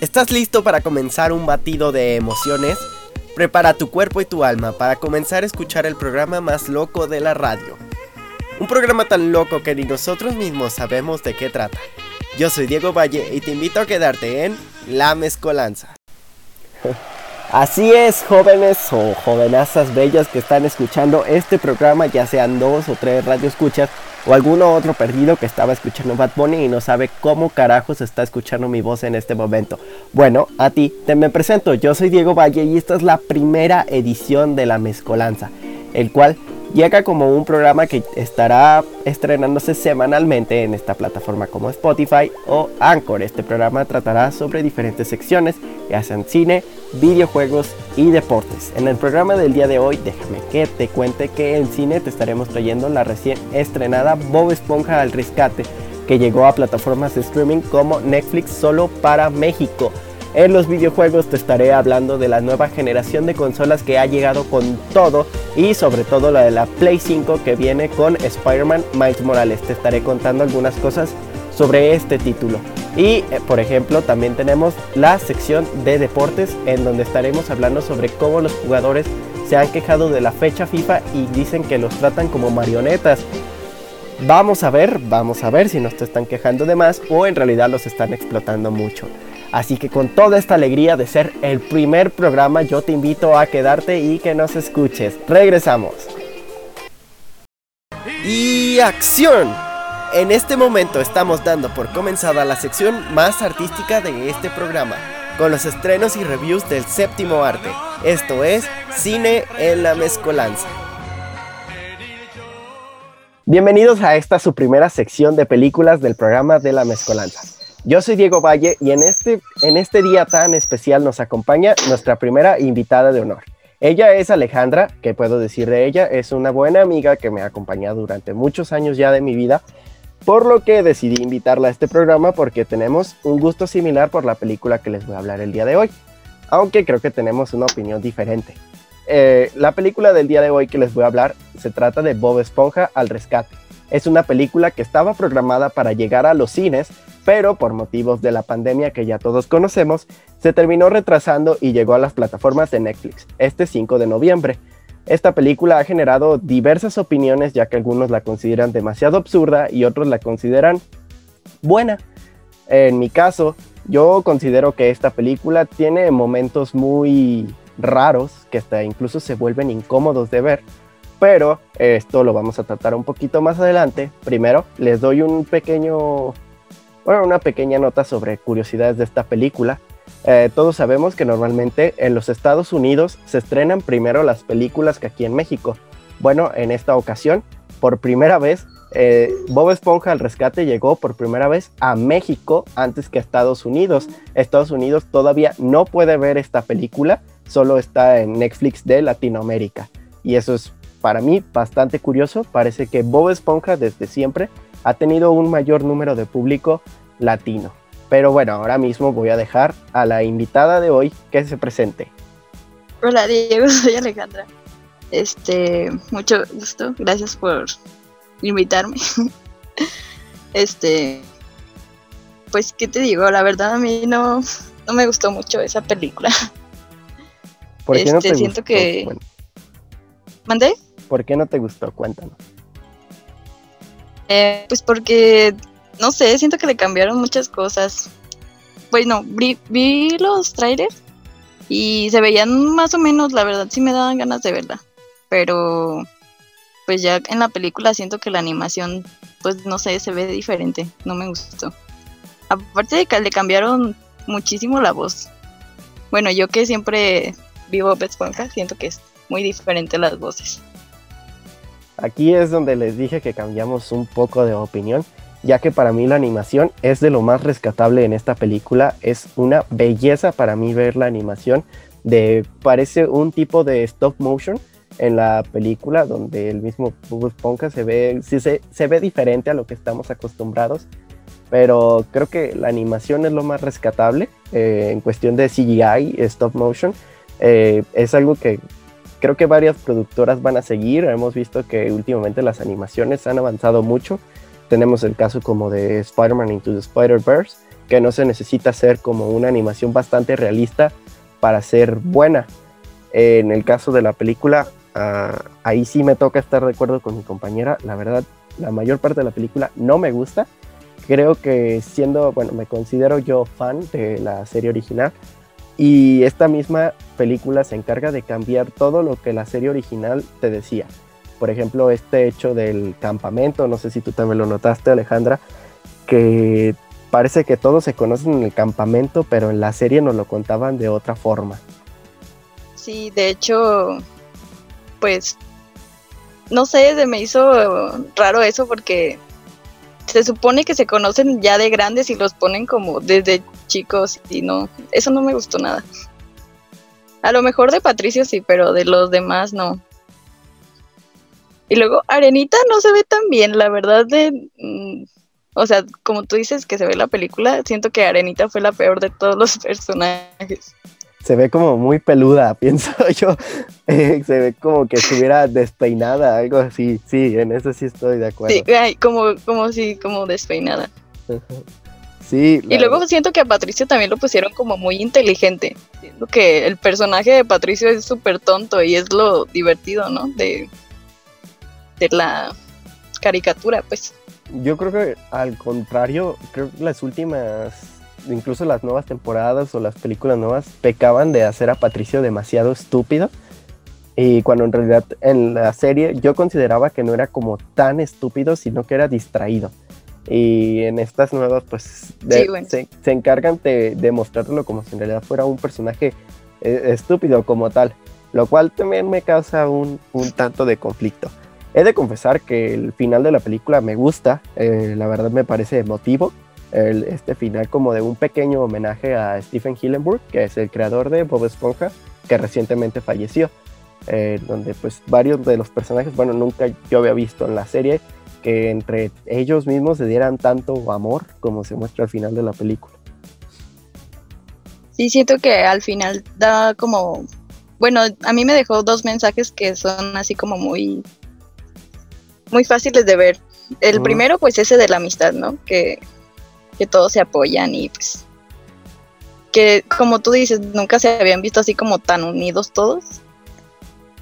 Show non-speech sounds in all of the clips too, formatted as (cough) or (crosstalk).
¿Estás listo para comenzar un batido de emociones? Prepara tu cuerpo y tu alma para comenzar a escuchar el programa más loco de la radio. Un programa tan loco que ni nosotros mismos sabemos de qué trata. Yo soy Diego Valle y te invito a quedarte en La Mezcolanza. Así es, jóvenes o jovenazas bellas que están escuchando este programa, ya sean dos o tres radioescuchas o alguno otro perdido que estaba escuchando Bad Bunny y no sabe cómo carajos está escuchando mi voz en este momento. Bueno, a ti te me presento, yo soy Diego Valle y esta es la primera edición de La Mezcolanza, el cual llega como un programa que estará estrenándose semanalmente en esta plataforma como Spotify o Anchor. Este programa tratará sobre diferentes secciones, ya sean cine, videojuegos y deportes. En el programa del día de hoy, déjame que te cuente que en cine te estaremos trayendo la recién estrenada Bob Esponja al Rescate, que llegó a plataformas de streaming como Netflix solo para México. En los videojuegos te estaré hablando de la nueva generación de consolas que ha llegado con todo y sobre todo la de la Play 5 que viene con Spider-Man Miles Morales. Te estaré contando algunas cosas sobre este título. Y eh, por ejemplo también tenemos la sección de deportes en donde estaremos hablando sobre cómo los jugadores se han quejado de la fecha FIFA y dicen que los tratan como marionetas. Vamos a ver, vamos a ver si nos te están quejando de más o en realidad los están explotando mucho. Así que con toda esta alegría de ser el primer programa, yo te invito a quedarte y que nos escuches. Regresamos. Y acción. En este momento estamos dando por comenzada la sección más artística de este programa, con los estrenos y reviews del séptimo arte. Esto es Cine en la Mezcolanza. Bienvenidos a esta su primera sección de películas del programa de la Mezcolanza. Yo soy Diego Valle y en este, en este día tan especial nos acompaña nuestra primera invitada de honor. Ella es Alejandra, que puedo decir de ella, es una buena amiga que me ha acompañado durante muchos años ya de mi vida, por lo que decidí invitarla a este programa porque tenemos un gusto similar por la película que les voy a hablar el día de hoy, aunque creo que tenemos una opinión diferente. Eh, la película del día de hoy que les voy a hablar se trata de Bob Esponja al rescate. Es una película que estaba programada para llegar a los cines, pero por motivos de la pandemia que ya todos conocemos, se terminó retrasando y llegó a las plataformas de Netflix este 5 de noviembre. Esta película ha generado diversas opiniones ya que algunos la consideran demasiado absurda y otros la consideran buena. En mi caso, yo considero que esta película tiene momentos muy raros que hasta incluso se vuelven incómodos de ver, pero esto lo vamos a tratar un poquito más adelante. Primero, les doy un pequeño, bueno, una pequeña nota sobre curiosidades de esta película. Eh, todos sabemos que normalmente en los Estados Unidos se estrenan primero las películas que aquí en México. Bueno, en esta ocasión, por primera vez, eh, Bob Esponja al rescate llegó por primera vez a México antes que a Estados Unidos. Estados Unidos todavía no puede ver esta película, solo está en Netflix de Latinoamérica. Y eso es para mí bastante curioso. Parece que Bob Esponja desde siempre ha tenido un mayor número de público latino. Pero bueno, ahora mismo voy a dejar a la invitada de hoy que se presente. Hola Diego, (laughs) soy Alejandra. Este, mucho gusto, gracias por invitarme. (laughs) Este, pues, ¿qué te digo? La verdad a mí no, no me gustó mucho esa película. ¿Por qué no te este, siento que... ¿Mandé? ¿Por qué no te gustó? Cuéntanos. Eh, pues porque, no sé, siento que le cambiaron muchas cosas. Bueno, vi, vi los trailers y se veían más o menos, la verdad sí me daban ganas de verla. Pero pues ya en la película siento que la animación, pues no sé, se ve diferente, no me gustó. Aparte de que le cambiaron muchísimo la voz. Bueno, yo que siempre vivo Esponja, siento que es muy diferente las voces. Aquí es donde les dije que cambiamos un poco de opinión, ya que para mí la animación es de lo más rescatable en esta película. Es una belleza para mí ver la animación de parece un tipo de stop motion en la película donde el mismo Bob Esponja se ve sí, se, se ve diferente a lo que estamos acostumbrados pero creo que la animación es lo más rescatable eh, en cuestión de CGI stop motion eh, es algo que creo que varias productoras van a seguir. Hemos visto que últimamente las animaciones han avanzado mucho. Tenemos el caso como de Spider-Man Into the Spider-Verse, que no se necesita hacer como una animación bastante realista para ser buena. en el caso de la película, ah, ahí sí me toca estar de acuerdo con mi compañera. La verdad, la mayor parte de la película no me gusta. Creo que siendo, bueno, me considero yo fan de la serie original. Y esta misma película se encarga de cambiar todo lo que la serie original te decía. Por ejemplo, este hecho del campamento, no sé si tú también lo notaste, Alejandra, que parece que todos se conocen en el campamento, pero en la serie nos lo contaban de otra forma. Sí, de hecho, pues, no sé, se me hizo raro eso porque se supone que se conocen ya de grandes y los ponen como desde chicos y no, eso no me gustó nada. A lo mejor de Patricio sí, pero de los demás no. Y luego Arenita no se ve tan bien, la verdad de mm, o sea, como tú dices que se ve la película, siento que Arenita fue la peor de todos los (laughs) personajes. Se ve como muy peluda, (laughs) pienso yo. Eh, se ve como que estuviera despeinada, algo así. Sí, en eso sí estoy de acuerdo. Sí, como, como sí, como despeinada. Sí. Y luego siento que a Patricio también lo pusieron como muy inteligente. Siento que el personaje de Patricio es súper tonto y es lo divertido, ¿no? De, de la caricatura, pues. Yo creo que al contrario, creo que las últimas, incluso las nuevas temporadas o las películas nuevas, pecaban de hacer a Patricio demasiado estúpido. Y cuando en realidad en la serie yo consideraba que no era como tan estúpido, sino que era distraído. Y en estas nuevas, pues se, encargan de, de, mostrarlo como si en realidad fuera un personaje eh, estúpido como tal. Lo cual también me causa un, un tanto de conflicto. He de confesar que el final de la película me gusta, eh, la verdad me parece emotivo. este final como de un pequeño homenaje a Stephen Hillenburg, que es el creador de Bob Esponja, que recientemente falleció. Eh, donde pues varios de los personajes, bueno, nunca yo había visto en la serie que entre ellos mismos se dieran tanto amor como se muestra al final de la película. Sí, siento que al final da como, bueno, a mí me dejó dos mensajes que son así como muy muy fáciles de ver. El primero, pues ese de la amistad, ¿no? Que, que todos se apoyan y pues que como tú dices, nunca se habían visto así como tan unidos todos.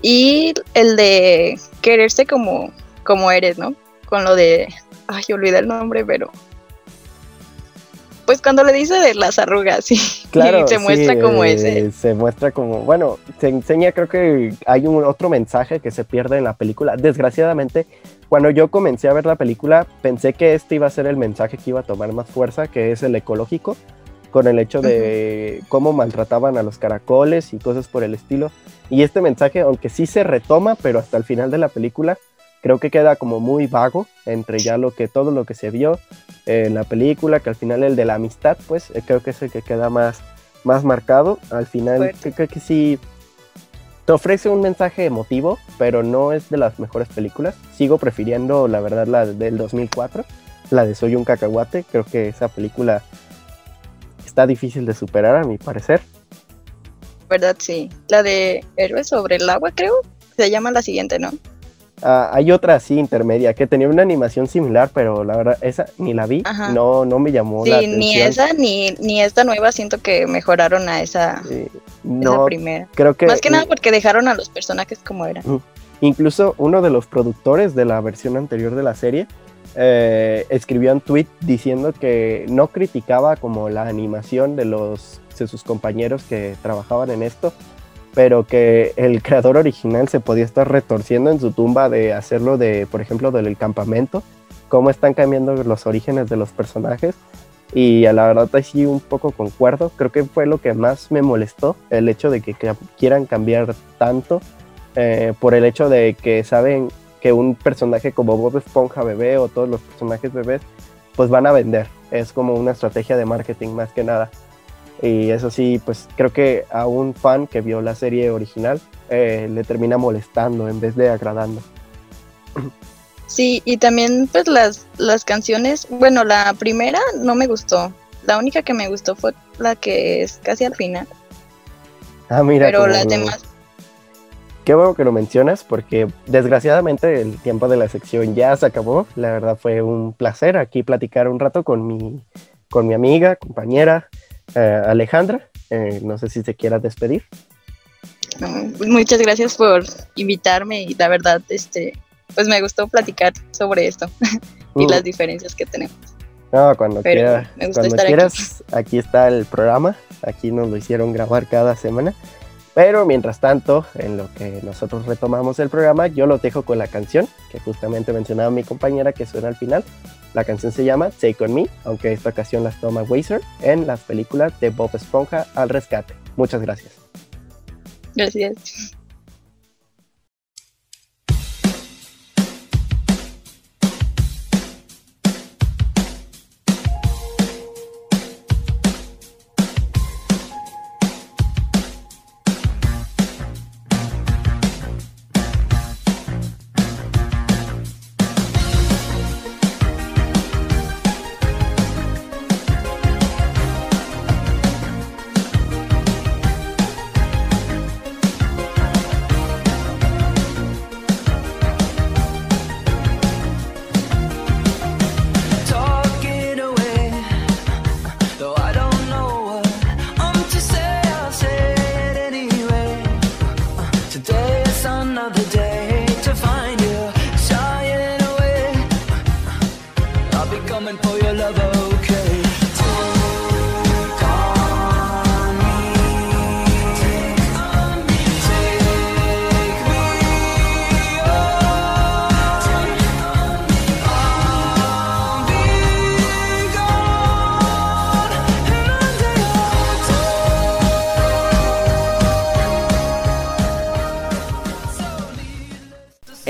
Y el de quererse como, como eres, ¿no? Con lo de, ay, olvidé el nombre, pero pues cuando le dice de las arrugas, sí. Claro, (laughs) se muestra como eh, ese. Se muestra como, bueno, se enseña, creo que hay un otro mensaje que se pierde en la película. Desgraciadamente, cuando yo comencé a ver la película, pensé que este iba a ser el mensaje que iba a tomar más fuerza, que es el ecológico, con el hecho de cómo maltrataban a los caracoles y cosas por el estilo. Y este mensaje, aunque sí se retoma, pero hasta el final de la película, creo que queda como muy vago entre ya lo que todo lo que se vio en la película, que al final el de la amistad, pues eh, creo que es el que queda más, más marcado. Al final creo que sí te ofrece un mensaje emotivo, pero no es de las mejores películas. Sigo prefiriendo, la verdad, la del 2004, la de Soy un cacahuate. Creo que esa película está difícil de superar, a mi parecer. ¿Verdad? Sí. La de Héroes sobre el agua, creo. Se llama la siguiente, ¿no? Ah, hay otra así intermedia que tenía una animación similar, pero la verdad esa ni la vi, no no me llamó la atención. ni esa ni, ni esta nueva siento que mejoraron a esa, no, primera. Creo que más que nada porque dejaron a los personajes como eran. Incluso uno de los productores de la versión anterior de la serie eh, escribió un tweet diciendo que no criticaba como la animación de los de sus compañeros que trabajaban en esto, pero que el creador original se podía estar retorciendo en su tumba de hacerlo de, por ejemplo, del campamento, cómo están cambiando los orígenes de los personajes. Y a la verdad sí un poco concuerdo, creo que fue lo que más me molestó, el hecho de que, quieran cambiar tanto, eh, por el hecho de que saben que un personaje como Bob Esponja bebé o todos los personajes bebés, pues van a vender. Es como una estrategia de marketing más que nada. Y eso sí, pues creo que a un fan que vio la serie original eh, le termina molestando en vez de agradando. Sí, y también pues las, las canciones, bueno, la primera no me gustó. La única que me gustó fue la que es casi al final. Ah, mira. Pero las demás. Qué bueno que lo mencionas porque desgraciadamente el tiempo de la sección ya se acabó. La verdad fue un placer aquí platicar un rato con mi con mi amiga, compañera eh, Alejandra. Eh, no sé si se quiera despedir. Muchas gracias por invitarme y la verdad, este, pues me gustó platicar sobre esto (laughs) y mm. las diferencias que tenemos. No, cuando, quiera, cuando quieras, aquí. está el programa, aquí nos lo hicieron grabar cada semana. Pero mientras tanto, en lo que nosotros retomamos el programa, yo lo dejo con la canción que justamente mencionaba mi compañera que suena al final. La canción se llama Take On Me, aunque esta ocasión las toma Weiser en las películas de Bob Esponja al rescate. Muchas gracias. Gracias.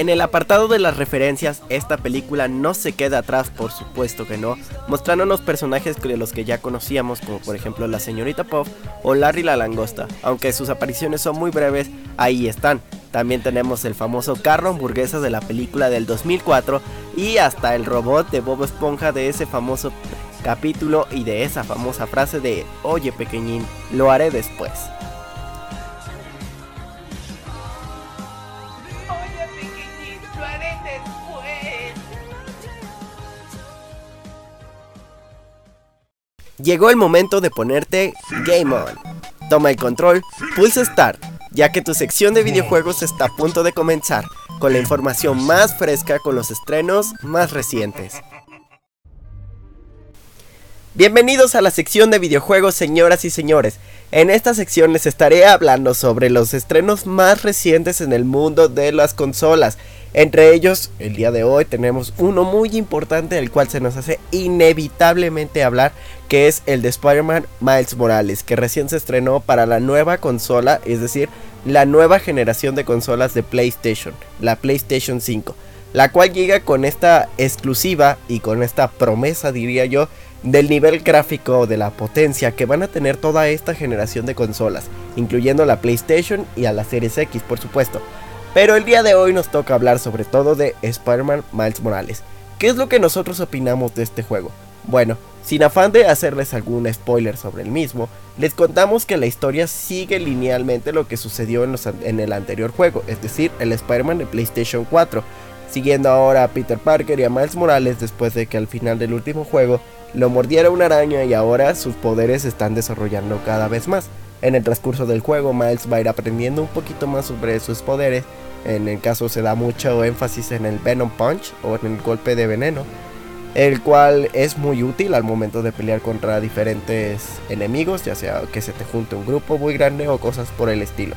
En el apartado de las referencias, esta película no se queda atrás, por supuesto que no, mostrándonos personajes de los que ya conocíamos, como por ejemplo la señorita Puff o Larry la langosta, aunque sus apariciones son muy breves, ahí están. También tenemos el famoso carro hamburguesa de la película del 2004 y hasta el robot de Bob Esponja de ese famoso capítulo y de esa famosa frase de Oye pequeñín, lo haré después. Llegó el momento de ponerte Game On. Toma el control, pulsa Start, ya que tu sección de videojuegos está a punto de comenzar, con la información más fresca con los estrenos más recientes. Bienvenidos a la sección de videojuegos señoras y señores. En esta sección les estaré hablando sobre los estrenos más recientes en el mundo de las consolas. Entre ellos, el día de hoy tenemos uno muy importante del cual se nos hace inevitablemente hablar, que es el de Spider-Man Miles Morales, que recién se estrenó para la nueva consola, es decir, la nueva generación de consolas de PlayStation, la PlayStation 5, la cual llega con esta exclusiva y con esta promesa, diría yo, del nivel gráfico de la potencia que van a tener toda esta generación de consolas, incluyendo la PlayStation y a la Series X por supuesto. Pero el día de hoy nos toca hablar sobre todo de Spider-Man Miles Morales. ¿Qué es lo que nosotros opinamos de este juego? Bueno, sin afán de hacerles algún spoiler sobre el mismo, les contamos que la historia sigue linealmente lo que sucedió en, el anterior juego, es decir, el Spider-Man de PlayStation 4, siguiendo ahora a Peter Parker y a Miles Morales después de que al final del último juego lo mordiera una araña y ahora sus poderes se están desarrollando cada vez más. En el transcurso del juego, Miles va a ir aprendiendo un poquito más sobre sus poderes. En el caso se da mucho énfasis en el Venom Punch o en el golpe de veneno, el cual es muy útil al momento de pelear contra diferentes enemigos, ya sea que se te junte un grupo muy grande o cosas por el estilo.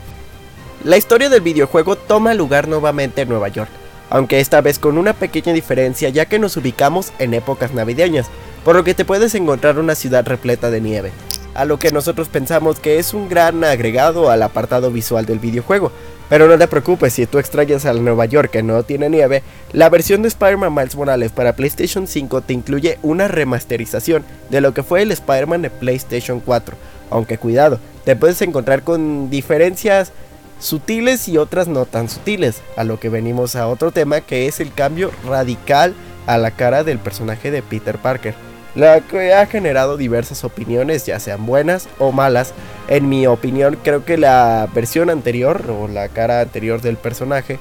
La historia del videojuego toma lugar nuevamente en Nueva York, aunque esta vez con una pequeña diferencia ya que nos ubicamos en épocas navideñas, por lo que te puedes encontrar una ciudad repleta de nieve, a lo que nosotros pensamos que es un gran agregado al apartado visual del videojuego. Pero no te preocupes, si tú extrañas a Nueva York que no tiene nieve, la versión de Spider-Man Miles Morales para PlayStation 5 te incluye una remasterización de lo que fue el Spider-Man de PlayStation 4. Aunque cuidado, te puedes encontrar con diferencias sutiles y otras no tan sutiles, a lo que venimos a otro tema que es el cambio radical a la cara del personaje de Peter Parker la que ha generado diversas opiniones, ya sean buenas o malas. En mi opinión, creo que la versión anterior o la cara anterior del personaje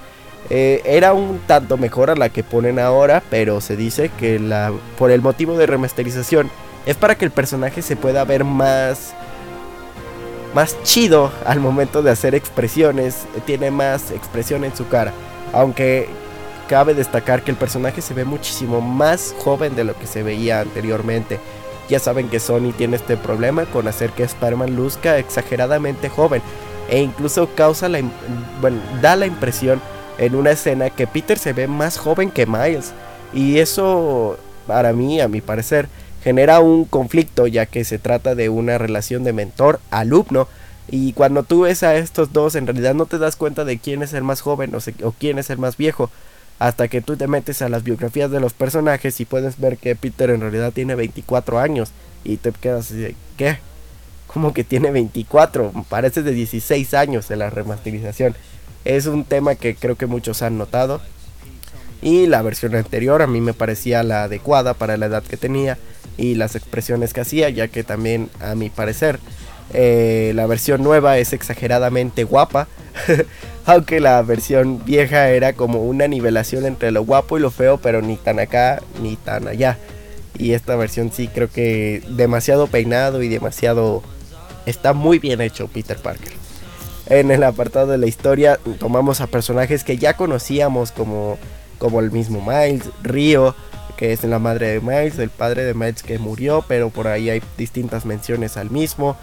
eh, era un tanto mejor a la que ponen ahora, pero se dice que la, por el motivo de remasterización es para que el personaje se pueda ver más más chido al momento de hacer expresiones, tiene más expresión en su cara, aunque cabe destacar que el personaje se ve muchísimo más joven de lo que se veía anteriormente. Ya saben que Sony tiene este problema con hacer que Spider-Man luzca exageradamente joven e incluso causa la da la impresión en una escena que Peter se ve más joven que Miles y eso para mí, a mi parecer, genera un conflicto ya que se trata de una relación de mentor-alumno y cuando tú ves a estos dos en realidad no te das cuenta de quién es el más joven o quién es el más viejo hasta que tú te metes a las biografías de los personajes y puedes ver que Peter en realidad tiene 24 años y te quedas así ¿qué? Como que tiene 24, parece de 16 años en la remasterización. Es un tema que creo que muchos han notado. Y la versión anterior a mí me parecía la adecuada para la edad que tenía y las expresiones que hacía, ya que también a mi parecer eh, la versión nueva es exageradamente guapa, (laughs) aunque la versión vieja era como una nivelación entre lo guapo y lo feo, pero ni tan acá ni tan allá. Y esta versión sí creo que demasiado peinado y demasiado... Está muy bien hecho Peter Parker. En el apartado de la historia tomamos a personajes que ya conocíamos como, como el mismo Miles, Rio, que es la madre de Miles, el padre de Miles que murió, pero por ahí hay distintas menciones al mismo.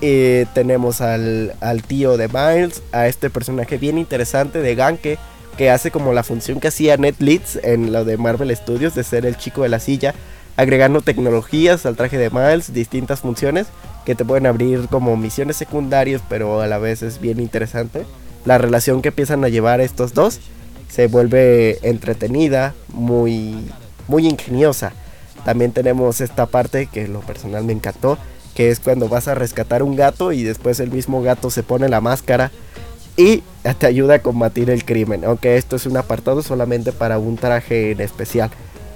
Eh, tenemos al, tío de Miles, a este personaje bien interesante de Ganke, que hace como la función que hacía Ned Leeds en lo de Marvel Studios, de ser el chico de la silla, agregando tecnologías al traje de Miles, distintas funciones que te pueden abrir como misiones secundarias, pero a la vez es bien interesante. La relación que empiezan a llevar estos dos se vuelve entretenida, muy, muy ingeniosa. También tenemos esta parte que lo personal me encantó, que es cuando vas a rescatar un gato y después el mismo gato se pone la máscara y te ayuda a combatir el crimen, aunque esto es un apartado solamente para un traje en especial.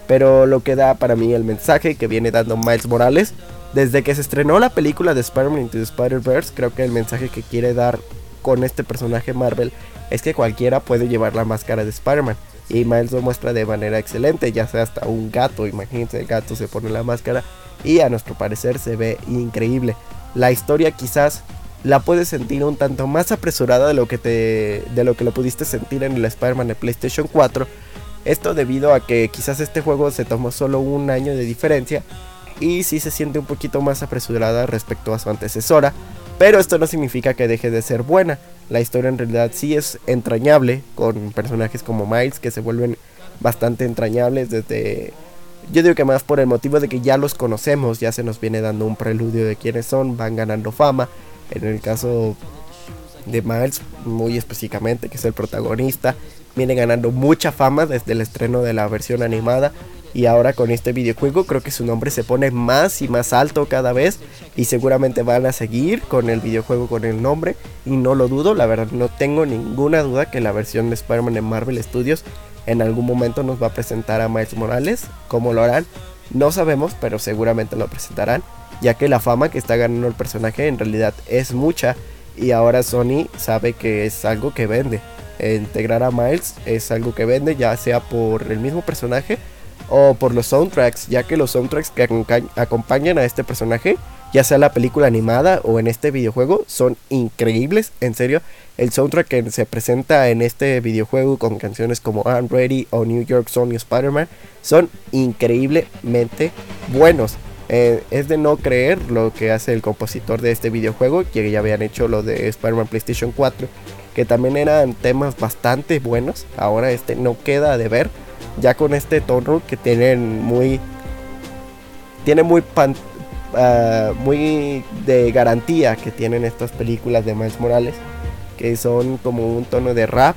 Pero lo que da para mí el mensaje que viene dando Miles Morales, desde que se estrenó la película de Spider-Man Into the Spider-Verse, creo que el mensaje que quiere dar con este personaje Marvel es que cualquiera puede llevar la máscara de Spider-Man. Y Miles lo muestra de manera excelente, ya sea hasta un gato, imagínense, el gato se pone la máscara y a nuestro parecer se ve increíble. La historia quizás la puedes sentir un tanto más apresurada de lo que te de lo que lo pudiste sentir en el Spider-Man de PlayStation 4. Esto debido a que quizás este juego se tomó solo un año de diferencia y sí se siente un poquito más apresurada respecto a su antecesora, pero esto no significa que deje de ser buena. La historia en realidad sí es entrañable con personajes como Miles que se vuelven bastante entrañables desde yo digo que más por el motivo de que ya los conocemos, ya se nos viene dando un preludio de quiénes son, van ganando fama. En el caso de Miles, muy específicamente, que es el protagonista, viene ganando mucha fama desde el estreno de la versión animada. Y ahora con este videojuego creo que su nombre se pone más y más alto cada vez. Y seguramente van a seguir con el videojuego con el nombre. Y no lo dudo, la verdad no tengo ninguna duda que la versión de Spider-Man en Marvel Studios en algún momento nos va a presentar a Miles Morales. ¿Cómo lo harán? No sabemos, pero seguramente lo presentarán, ya que la fama que está ganando el personaje en realidad es mucha y ahora Sony sabe que es algo que vende. integrar a Miles es algo que vende, ya sea por el mismo personaje o por los soundtracks, ya que los soundtracks que acompañan a este personaje ya sea la película animada o en este videojuego, son increíbles, en serio. El soundtrack que se presenta en este videojuego con canciones como I'm Ready o New York Sony Spider-Man son increíblemente buenos. Eh, es de no creer lo que hace el compositor de este videojuego, que ya habían hecho lo de Spider-Man PlayStation 4, que también eran temas bastante buenos. Ahora este no queda de ver, ya con este tono que tienen muy tiene muy Ah, muy de garantía que tienen estas películas de Miles Morales, que son como un tono de rap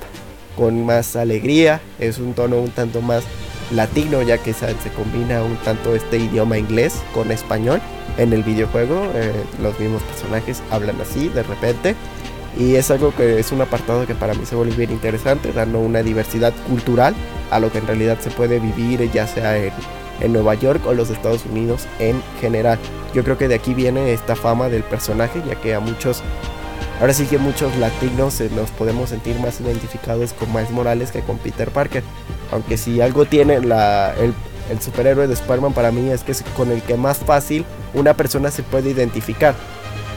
con más alegría, es un tono un tanto más latino ya que se, combina un tanto este idioma inglés con español. En el videojuego, eh, los mismos personajes hablan así de repente y es algo que es un apartado que para mí se vuelve bien interesante, dando una diversidad cultural a lo que en realidad se puede vivir ya sea en en Nueva York o los Estados Unidos en general. Yo creo que de aquí viene esta fama del personaje, ya que a muchos, ahora sí que muchos latinos eh, nos podemos sentir más identificados con Miles Morales que con Peter Parker. Aunque si algo tiene la, el superhéroe de Spider-Man para mí es que es con el que más fácil una persona se puede identificar.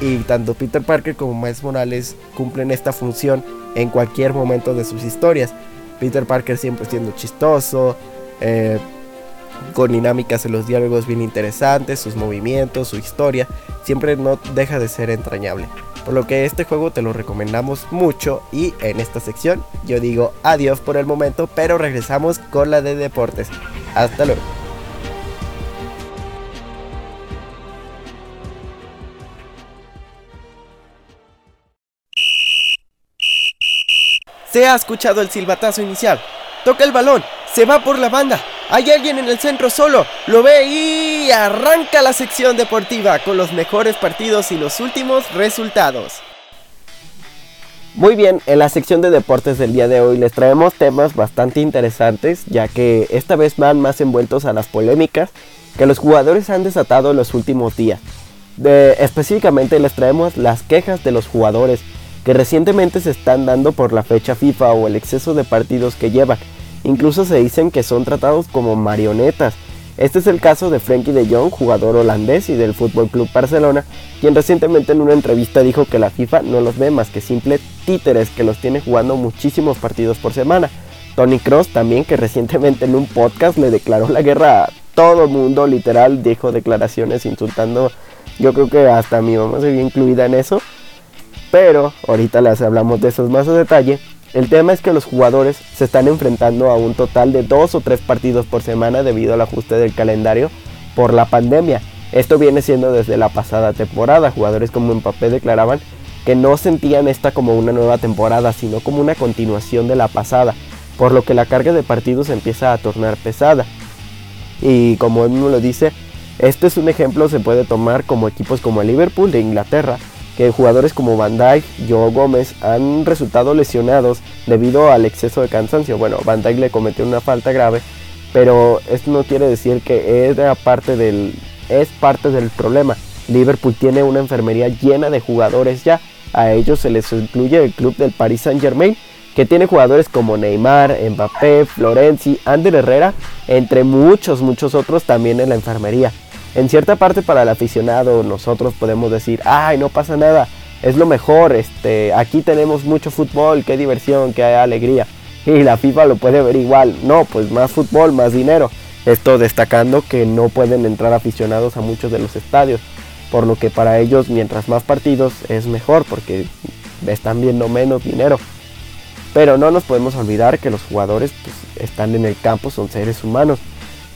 Y tanto Peter Parker como Miles Morales cumplen esta función en cualquier momento de sus historias. Peter Parker siempre siendo chistoso, eh, con dinámicas en los diálogos bien interesantes, sus movimientos, su historia, siempre no deja de ser entrañable. Por lo que este juego te lo recomendamos mucho y en esta sección yo digo adiós por el momento, pero regresamos con la de deportes. Hasta luego. Se ha escuchado el silbatazo inicial. Toca el balón, se va por la banda. Hay alguien en el centro solo, lo ve y arranca la sección deportiva con los mejores partidos y los últimos resultados. Muy bien, en la sección de deportes del día de hoy les traemos temas bastante interesantes, ya que esta vez van más envueltos a las polémicas que los jugadores han desatado en los últimos días. específicamente les traemos las quejas de los jugadores que recientemente se están dando por la fecha FIFA o el exceso de partidos que llevan Incluso se dicen que son tratados como marionetas. Este es el caso de Frankie de Jong, jugador holandés y del Fútbol Club Barcelona, quien recientemente en una entrevista dijo que la FIFA no los ve más que simples títeres que los tiene jugando muchísimos partidos por semana. Tony Cross también, que recientemente en un podcast le declaró la guerra a todo mundo, literal, dijo declaraciones insultando. Yo creo que hasta mi mamá se vio incluida en eso. Pero ahorita les hablamos de eso más a detalle. El tema es que los jugadores se están enfrentando a un total de dos o tres partidos por semana debido al ajuste del calendario por la pandemia. Esto viene siendo desde la pasada temporada. Jugadores como Mbappé declaraban que no sentían esta como una nueva temporada, sino como una continuación de la pasada, por lo que la carga de partidos empieza a tornar pesada. Y como él mismo lo dice, este es un ejemplo, se puede tomar como equipos como el Liverpool de Inglaterra, que jugadores como Van Dijk, Joe Gómez han resultado lesionados debido al exceso de cansancio. Bueno, Van Dijk le cometió una falta grave, pero esto no quiere decir que parte del, es parte del problema. Liverpool tiene una enfermería llena de jugadores ya. A ellos se les incluye el club del Paris Saint Germain, que tiene jugadores como Neymar, Mbappé, Florenzi, Ander Herrera, entre muchos, muchos otros también en la enfermería en cierta parte para el aficionado nosotros podemos decir, ay, no pasa nada, es lo mejor, este, aquí tenemos mucho fútbol, qué diversión, qué alegría. Y la FIFA lo puede ver igual, no, pues más fútbol, más dinero. Esto destacando que no pueden entrar aficionados a muchos de los estadios, por lo que para ellos mientras más partidos es mejor porque están viendo menos dinero. Pero no nos podemos olvidar que los jugadores pues, están en el campo, son seres humanos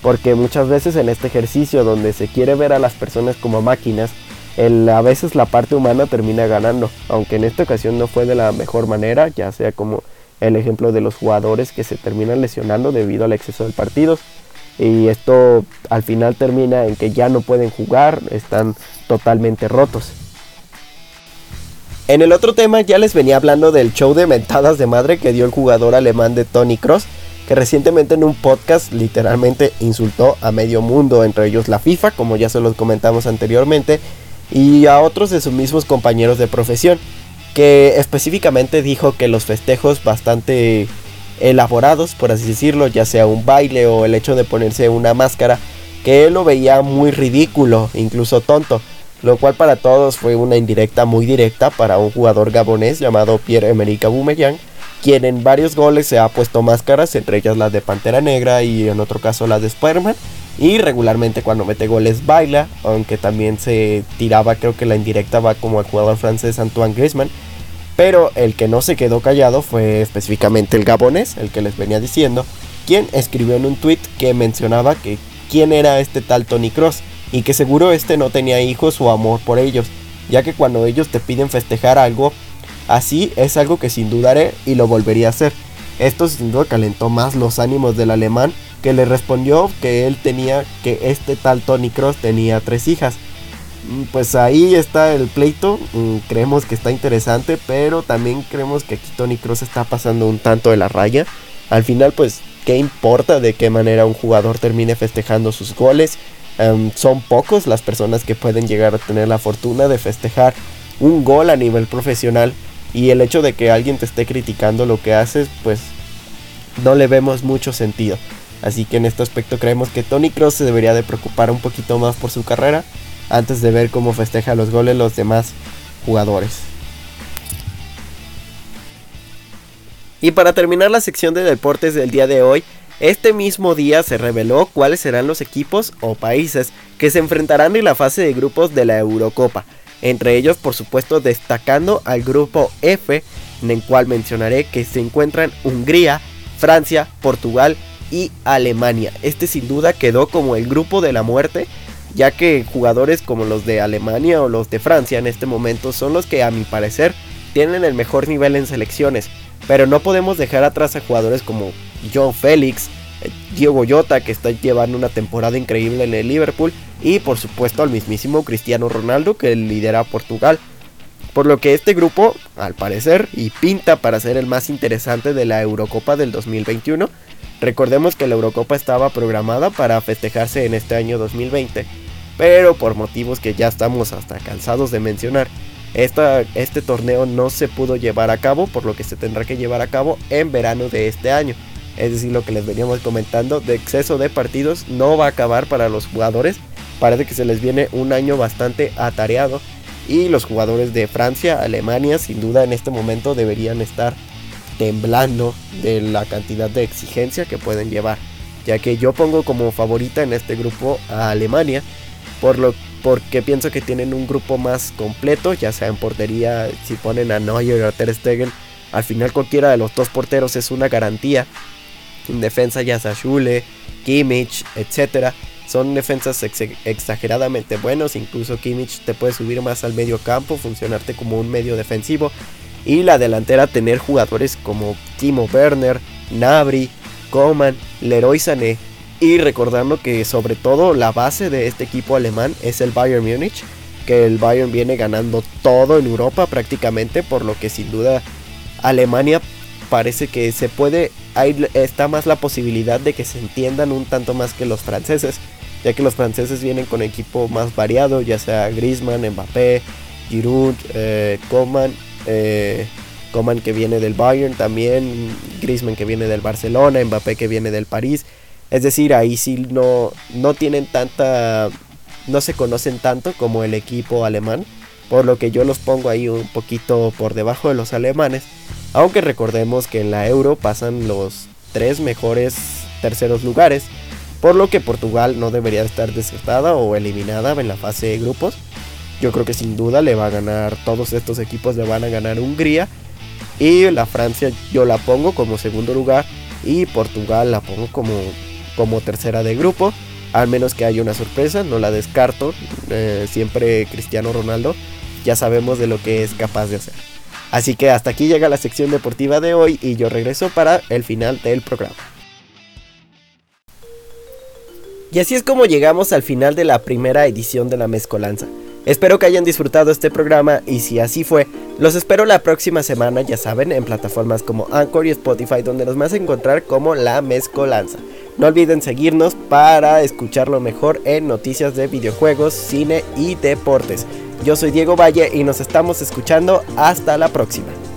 porque muchas veces en este ejercicio donde se quiere ver a las personas como máquinas, a veces la parte humana termina ganando, aunque en esta ocasión no fue de la mejor manera, ya sea como el ejemplo de los jugadores que se terminan lesionando debido al exceso de partidos y esto al final termina en que ya no pueden jugar, están totalmente rotos. En el otro tema ya les venía hablando del show de mentadas de madre que dio el jugador alemán de Tony Cross, que recientemente en un podcast literalmente insultó a medio mundo, entre ellos la FIFA, como ya se los comentamos anteriormente, y a otros de sus mismos compañeros de profesión, que específicamente dijo que los festejos bastante elaborados, por así decirlo, ya sea un baile o el hecho de ponerse una máscara, que él lo veía muy ridículo, incluso tonto, lo cual para todos fue una indirecta muy directa para un jugador gabonés llamado Pierre-Emerick Aubameyang, quien en varios goles se ha puesto máscaras, entre ellas las de Pantera Negra y en otro caso las de Spider-Man. Y regularmente cuando mete goles baila, aunque también se tiraba, creo que la indirecta va como el jugador francés Antoine Griezmann. Pero el que no se quedó callado fue específicamente el gabonés, el que les venía diciendo, quien escribió en un tweet que mencionaba que quién era este tal Tony Cross y que seguro este no tenía hijos o amor por ellos, ya que cuando ellos te piden festejar algo, Así es algo que sin dudaré y lo volvería a hacer. Esto sin duda calentó más los ánimos del alemán que le respondió que él tenía, que este tal Tony Cross tenía tres hijas. Mm, pues ahí está el pleito, mm, creemos que está interesante, pero también creemos que aquí Tony Cross está pasando un tanto de la raya. Al final pues, ¿qué importa de qué manera un jugador termine festejando sus goles? Em, son pocos las personas que pueden llegar a tener la fortuna de festejar un gol a nivel profesional y el hecho de que alguien te esté criticando lo que haces, pues no le vemos mucho sentido. Así que en este aspecto creemos que Tony Cross se debería de preocupar un poquito más por su carrera antes de ver cómo festeja los goles los demás jugadores. Y para terminar la sección de deportes del día de hoy, este mismo día se reveló cuáles serán los equipos o países que se enfrentarán en la fase de grupos de la Eurocopa. Entre ellos, por supuesto, destacando al grupo F, en el cual mencionaré que se encuentran Hungría, Francia, Portugal y Alemania. Este sin duda quedó como el grupo de la muerte, ya que jugadores como los de Alemania o los de Francia en este momento son los que a mi parecer tienen el mejor nivel en selecciones. Pero no podemos dejar atrás a jugadores como John Félix, eh, Diego Jota que está llevando una temporada increíble en el Liverpool y por supuesto al mismísimo Cristiano Ronaldo que lidera Portugal. Por lo que este grupo, al parecer, y pinta para ser el más interesante de la Eurocopa del 2021. Recordemos que la Eurocopa estaba programada para festejarse en este año 2020, pero por motivos que ya estamos hasta cansados de mencionar, este torneo no se pudo llevar a cabo, por lo que se tendrá que llevar a cabo en verano de este año. Es decir, lo que les veníamos comentando de exceso de partidos no va a acabar para los jugadores. Parece que se les viene un año bastante atareado. Y los jugadores de Francia, Alemania, sin duda en este momento deberían estar temblando de la cantidad de exigencia que pueden llevar. Ya que yo pongo como favorita en este grupo a Alemania. Por lo porque pienso que tienen un grupo más completo, ya sea en portería, si ponen a Neuer o a Ter Stegen, al final cualquiera de los dos porteros es una garantía. En defensa ya sea Schule, Kimmich, etc. Son defensas exageradamente buenos, incluso Kimmich te puede subir más al medio campo, funcionarte como un medio defensivo. Y la delantera tener jugadores como Timo Werner, Nabri, Coman, Leroy Sané, y recordando que sobre todo la base de este equipo alemán es el Bayern Múnich, que el Bayern viene ganando todo en Europa prácticamente, por lo que sin duda Alemania parece que se puede, ahí está más la posibilidad de que se entiendan un tanto más que los franceses, ya que los franceses vienen con equipo más variado, ya sea Griezmann, Mbappé, Giroud, eh, Coman, eh, Coman que viene del Bayern también, Griezmann que viene del Barcelona, Mbappé que viene del París. Es decir, ahí sí no, no tienen tanta, no se conocen tanto como el equipo alemán, por lo que yo los pongo ahí un poquito por debajo de los alemanes, aunque recordemos que en la Euro pasan los tres mejores terceros lugares, por lo que Portugal no debería estar desertada o eliminada en la fase de grupos. Yo creo que sin duda le va a ganar, todos estos equipos le van a ganar Hungría y la Francia yo la pongo como segundo lugar y Portugal la pongo como como tercera de grupo. Al menos que haya una sorpresa, no la descarto. Eh, siempre Cristiano Ronaldo ya sabemos de lo que es capaz de hacer. Así que hasta aquí llega la sección deportiva de hoy y yo regreso para el final del programa. Y así es como llegamos al final de la primera edición de la mezcolanza. Espero que hayan disfrutado este programa y si así fue, los espero la próxima semana, ya saben, en plataformas como Anchor y Spotify donde nos vas a encontrar como la mezcolanza. No olviden seguirnos para escucharlo mejor en noticias de videojuegos, cine y deportes. Yo soy Diego Valle y nos estamos escuchando hasta la próxima.